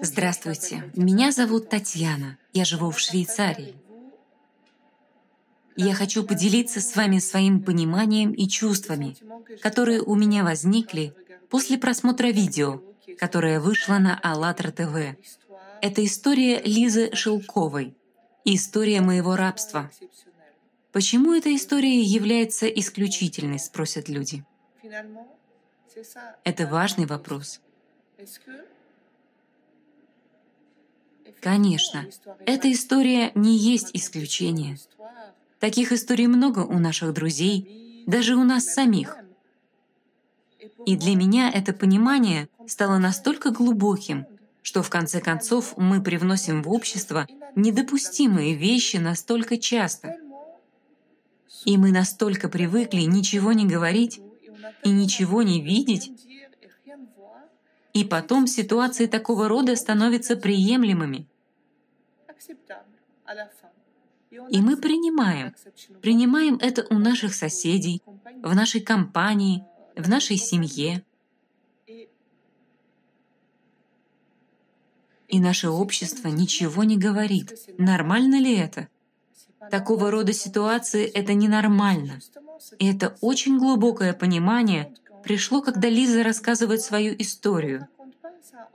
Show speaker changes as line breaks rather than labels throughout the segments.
Здравствуйте, меня зовут Татьяна, я живу в Швейцарии. Я хочу поделиться с вами своим пониманием и чувствами, которые у меня возникли после просмотра видео, которое вышло на АЛЛАТРА ТВ. Это история Лизы Шелковой, история моего рабства. Почему эта история является исключительной, спросят люди. Это важный вопрос. Конечно, эта история не есть исключение. Таких историй много у наших друзей, даже у нас самих. И для меня это понимание стало настолько глубоким, что в конце концов мы привносим в общество недопустимые вещи настолько часто. И мы настолько привыкли ничего не говорить и ничего не видеть, и потом ситуации такого рода становятся приемлемыми. И мы принимаем. Принимаем это у наших соседей, в нашей компании, в нашей семье. И наше общество ничего не говорит. Нормально ли это? Такого рода ситуации — это ненормально. И это очень глубокое понимание пришло, когда Лиза рассказывает свою историю.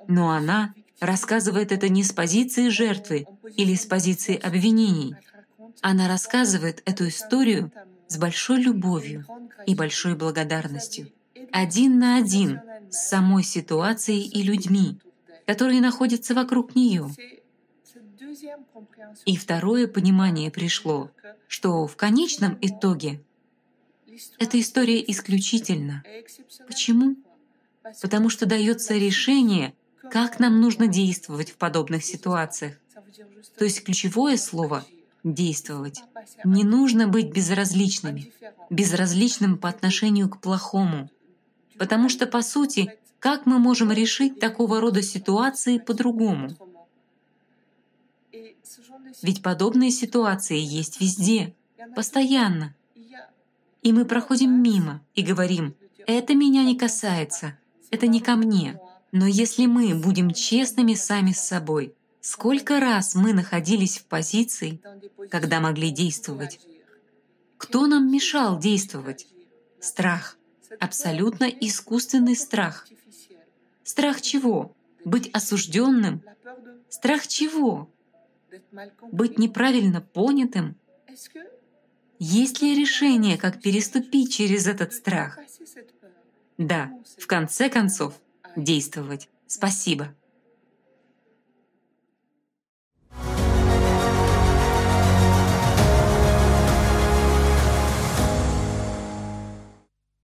Но она рассказывает это не с позиции жертвы или с позиции обвинений. Она рассказывает эту историю с большой любовью и большой благодарностью. Один на один с самой ситуацией и людьми, которые находятся вокруг нее. И второе понимание пришло, что в конечном итоге эта история исключительна. Почему? Потому что дается решение как нам нужно действовать в подобных ситуациях. То есть ключевое слово — действовать. Не нужно быть безразличными, безразличным по отношению к плохому. Потому что, по сути, как мы можем решить такого рода ситуации по-другому? Ведь подобные ситуации есть везде, постоянно. И мы проходим мимо и говорим, это меня не касается, это не ко мне. Но если мы будем честными сами с собой, сколько раз мы находились в позиции, когда могли действовать? Кто нам мешал действовать? Страх. Абсолютно искусственный страх. Страх чего? Быть осужденным? Страх чего? Быть неправильно понятым? Есть ли решение, как переступить через этот страх? Да, в конце концов, действовать. Спасибо.